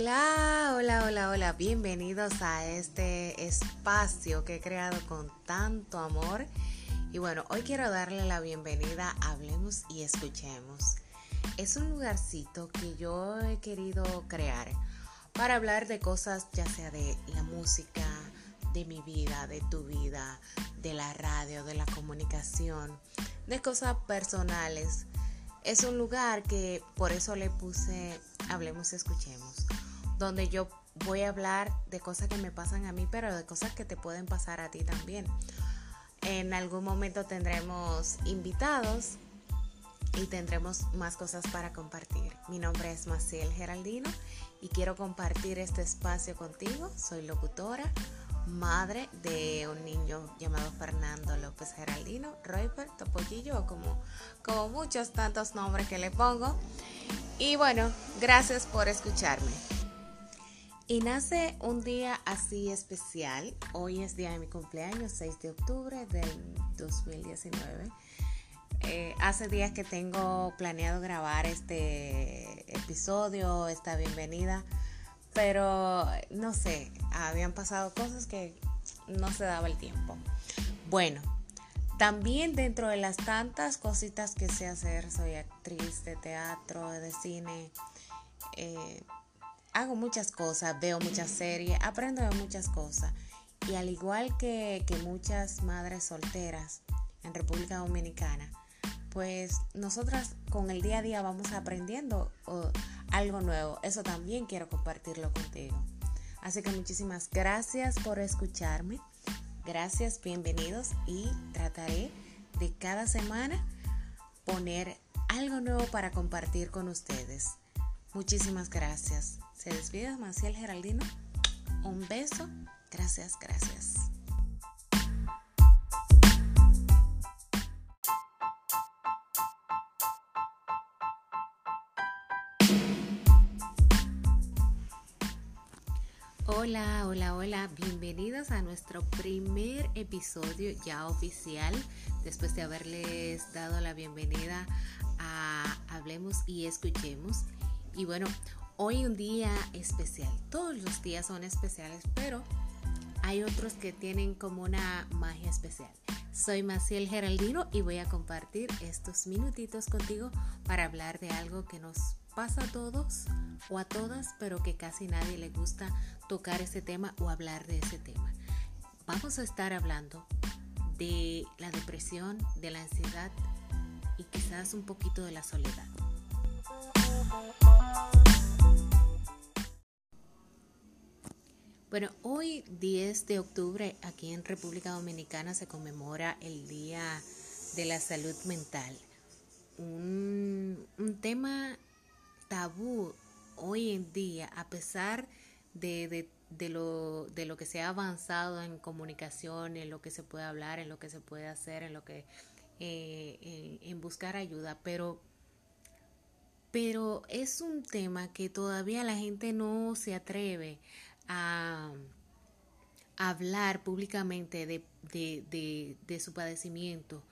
Hola, hola, hola, hola. Bienvenidos a este espacio que he creado con tanto amor. Y bueno, hoy quiero darle la bienvenida a Hablemos y Escuchemos. Es un lugarcito que yo he querido crear para hablar de cosas ya sea de la música, de mi vida, de tu vida, de la radio, de la comunicación, de cosas personales. Es un lugar que por eso le puse Hablemos, escuchemos, donde yo voy a hablar de cosas que me pasan a mí, pero de cosas que te pueden pasar a ti también. En algún momento tendremos invitados y tendremos más cosas para compartir. Mi nombre es Maciel Geraldino y quiero compartir este espacio contigo. Soy locutora, madre de un niño llamado Fernando López Geraldino, Royper, Topollillo, como, como muchos tantos nombres que le pongo. Y bueno, gracias por escucharme. Y nace un día así especial. Hoy es día de mi cumpleaños, 6 de octubre del 2019. Eh, hace días que tengo planeado grabar este episodio, esta bienvenida, pero no sé, habían pasado cosas que no se daba el tiempo. Bueno, también dentro de las tantas cositas que sé hacer, soy actriz de teatro, de cine, eh, hago muchas cosas, veo muchas series, aprendo de muchas cosas. Y al igual que, muchas madres solteras en República Dominicana, pues nosotras con el día a día vamos aprendiendo algo nuevo. Eso también quiero compartirlo contigo. Así que muchísimas gracias por escucharme. Gracias, bienvenidos y trataré de cada semana poner algo nuevo para compartir con ustedes. Muchísimas gracias. Se despide Maciel Geraldino. Un beso. Gracias, gracias. Hola, hola, hola, bienvenidos a nuestro primer episodio ya oficial, después de haberles dado la bienvenida a Hablemos y Escuchemos. Y bueno, hoy un día especial, todos los días son especiales, pero hay otros que tienen como una magia especial. Soy Maciel Geraldino y voy a compartir estos minutitos contigo para hablar de algo que nos pasa a todos o a todas, pero que casi nadie le gusta tocar ese tema o hablar de ese tema. Vamos a estar hablando de la depresión, de la ansiedad y quizás un poquito de la soledad. Bueno, hoy 10 de octubre aquí en República Dominicana se conmemora el Día de la Salud Mental. Un, un tema tabú hoy en día, a pesar de, lo, de lo que se ha avanzado en comunicación, en lo que se puede hablar, en lo que se puede hacer, en lo que eh, en, buscar ayuda, pero pero es un tema que todavía la gente no se atreve a, hablar públicamente de, de, de, su padecimiento,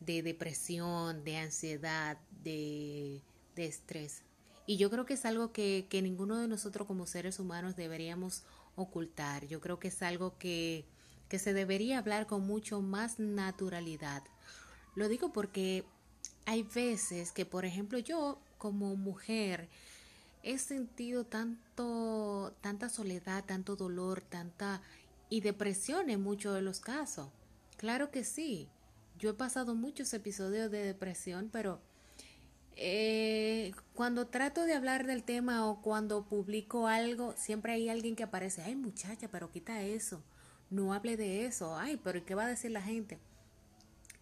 de depresión, de ansiedad, de, de estrés. Y yo creo que es algo que, ninguno de nosotros como seres humanos deberíamos ocultar. Yo creo que es algo que, que se debería hablar con mucho más naturalidad. Lo digo porque hay veces que, por ejemplo, yo como mujer he sentido tanto, tanta soledad, tanto dolor, tanta y depresión en muchos de los casos. Claro que sí. Yo he pasado muchos episodios de depresión, pero eh, cuando trato de hablar del tema o cuando publico algo, siempre hay alguien que aparece, ay muchacha, pero quita eso, no hable de eso, ay, pero ¿qué va a decir la gente?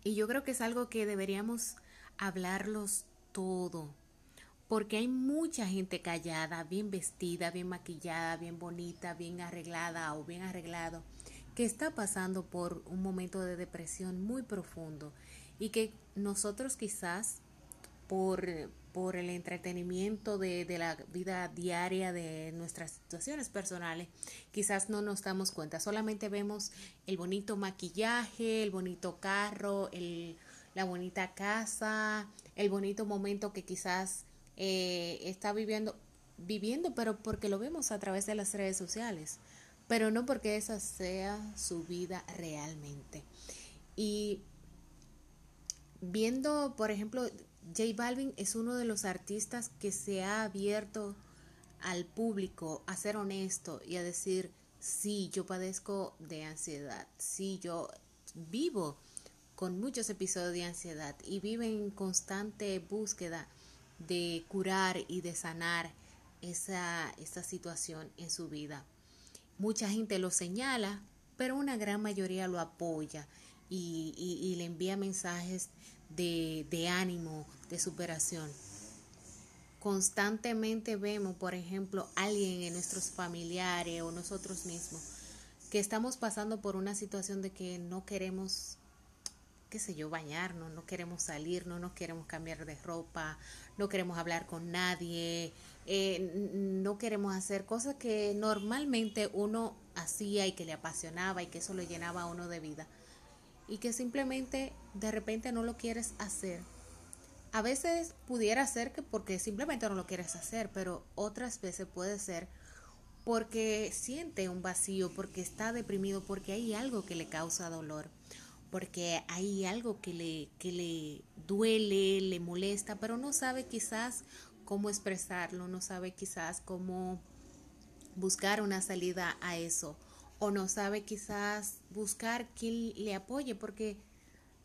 Y yo creo que es algo que deberíamos hablarlos todo, porque hay mucha gente callada, bien vestida, bien maquillada, bien bonita, bien arreglada o bien arreglado, que está pasando por un momento de depresión muy profundo y que nosotros quizás por, por el entretenimiento de, de, la vida diaria de nuestras situaciones personales, quizás no nos damos cuenta, solamente vemos el bonito maquillaje, el bonito carro, el, la bonita casa, el bonito momento que quizás eh, está viviendo viviendo, pero porque lo vemos a través de las redes sociales, pero no porque esa sea su vida realmente. Y viendo, por ejemplo, J Balvin es uno de los artistas que se ha abierto al público a ser honesto y a decir, sí, yo padezco de ansiedad, sí, yo vivo con muchos episodios de ansiedad y vivo en constante búsqueda de curar y de sanar esa, esa situación en su vida. Mucha gente lo señala, pero una gran mayoría lo apoya y, y, le envía mensajes de, de ánimo, de superación. Constantemente vemos, por ejemplo, alguien en nuestros familiares o nosotros mismos que estamos pasando por una situación de que no queremos qué sé yo, bañarnos, no queremos salir, no nos queremos cambiar de ropa, no queremos hablar con nadie, eh, no queremos hacer cosas que normalmente uno hacía y que le apasionaba y que eso le llenaba a uno de vida y que simplemente de repente no lo quieres hacer. A veces pudiera ser que porque simplemente no lo quieres hacer, pero otras veces puede ser porque siente un vacío, porque está deprimido, porque hay algo que le causa dolor porque hay algo que le, que le duele, le molesta, pero no sabe quizás cómo expresarlo, no sabe quizás cómo buscar una salida a eso, o no sabe quizás buscar quien le apoye, porque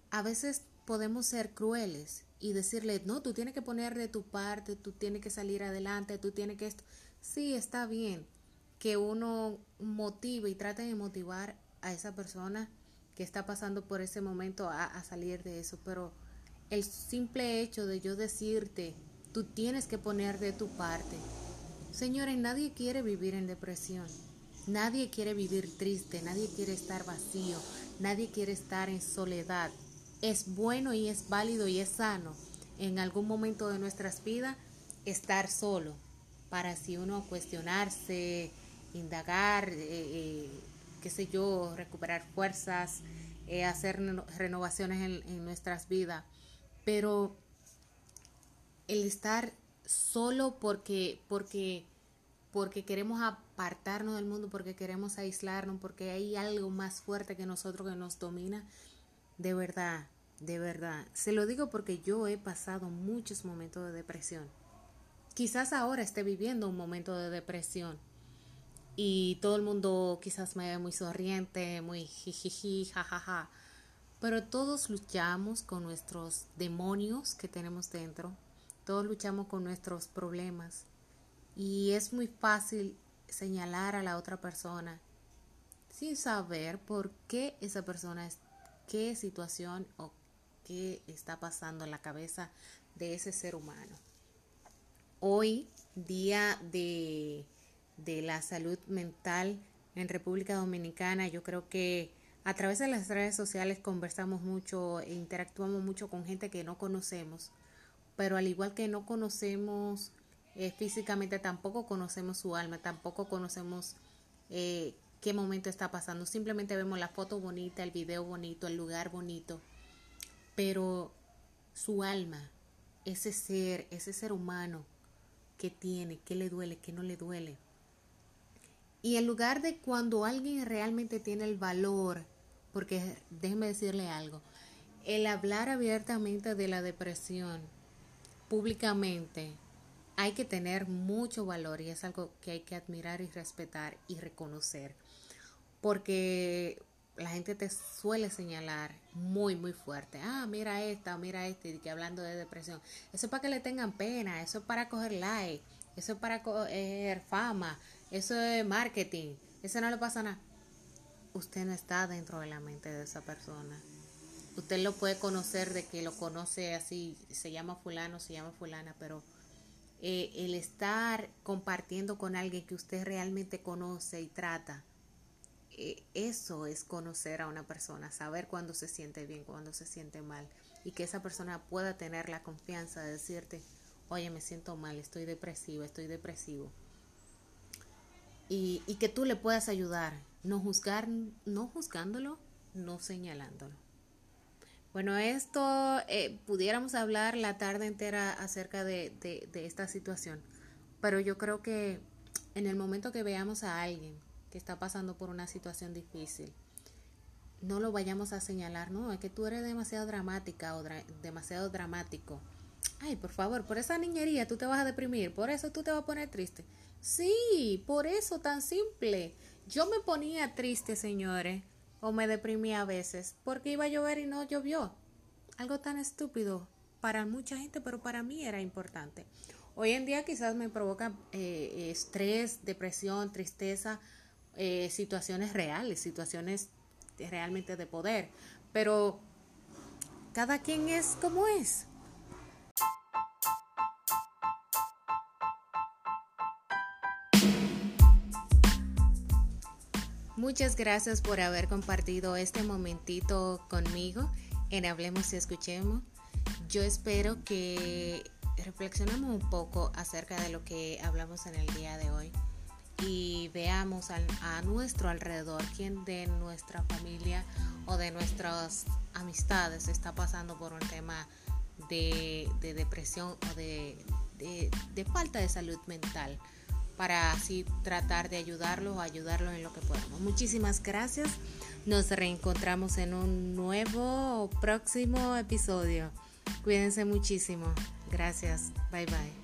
a veces podemos ser crueles y decirle, no, tú tienes que poner de tu parte, tú tienes que salir adelante, tú tienes que esto. Sí, está bien que uno motive y trate de motivar a esa persona que está pasando por ese momento a, salir de eso, pero el simple hecho de yo decirte, tú tienes que poner de tu parte. Señores, nadie quiere vivir en depresión, nadie quiere vivir triste, nadie quiere estar vacío, nadie quiere estar en soledad. Es bueno y es válido y es sano en algún momento de nuestras vidas estar solo, para si uno cuestionarse, indagar, eh, eh, qué sé yo, recuperar fuerzas, eh, hacer renovaciones en, nuestras vidas. Pero el estar solo porque, porque, porque queremos apartarnos del mundo, porque queremos aislarnos, porque hay algo más fuerte que nosotros que nos domina, de verdad, de verdad. Se lo digo porque yo he pasado muchos momentos de depresión. Quizás ahora esté viviendo un momento de depresión y todo el mundo quizás me ve muy sonriente, muy jijiji, jajaja. Pero todos luchamos con nuestros demonios que tenemos dentro, todos luchamos con nuestros problemas y es muy fácil señalar a la otra persona sin saber por qué esa persona es, qué situación o qué está pasando en la cabeza de ese ser humano. Hoy, día de de la salud mental en República Dominicana. Yo creo que a través de las redes sociales conversamos mucho e interactuamos mucho con gente que no conocemos, pero al igual que no conocemos eh, físicamente, tampoco conocemos su alma, tampoco conocemos eh, qué momento está pasando. Simplemente vemos la foto bonita, el video bonito, el lugar bonito, pero su alma, ese ser, ese ser humano que tiene, que le duele, que no le duele, y en lugar de cuando alguien realmente tiene el valor, porque déjeme decirle algo, el hablar abiertamente de la depresión públicamente hay que tener mucho valor y es algo que hay que admirar y respetar y reconocer. Porque la gente te suele señalar muy, muy fuerte. Ah, mira esta, mira este, y que hablando de depresión. Eso es para que le tengan pena, eso es para coger like, eso es para coger fama, eso es marketing. Eso no le pasa nada. Usted no está dentro de la mente de esa persona. Usted lo puede conocer de que lo conoce así, se llama fulano, se llama fulana, pero eh, el estar compartiendo con alguien que usted realmente conoce y trata, eh, eso es conocer a una persona, saber cuándo se siente bien, cuándo se siente mal, y que esa persona pueda tener la confianza de decirte, oye, me siento mal, estoy depresivo, estoy depresivo y, que tú le puedas ayudar, no juzgar, no juzgándolo, no señalándolo. Bueno, esto eh, pudiéramos hablar la tarde entera acerca de, de, esta situación, Pero yo creo que en el momento que veamos a alguien que está pasando por una situación difícil, no lo vayamos a señalar, no, es que tú eres demasiado dramática o demasiado dramático. Ay, por favor, por esa niñería tú te vas a deprimir, por eso tú te vas a poner triste. Sí, por eso tan simple. Yo me ponía triste, señores, o me deprimía a veces, porque iba a llover y no llovió. Algo tan estúpido para mucha gente, pero para mí era importante. Hoy en día quizás me provoca eh, estrés, depresión, tristeza, eh, situaciones reales, situaciones realmente de poder, pero cada quien es como es. Muchas gracias por haber compartido este momentito conmigo en Hablemos y Escuchemos. Yo espero que reflexionemos un poco acerca de lo que hablamos en el día de hoy y veamos a, nuestro alrededor quién de nuestra familia o de nuestras amistades está pasando por un tema de, depresión o de, de falta de salud mental para así tratar de ayudarlos o ayudarlos en lo que podamos. Muchísimas gracias. Nos reencontramos en un nuevo próximo episodio. Cuídense muchísimo. Gracias. Bye bye.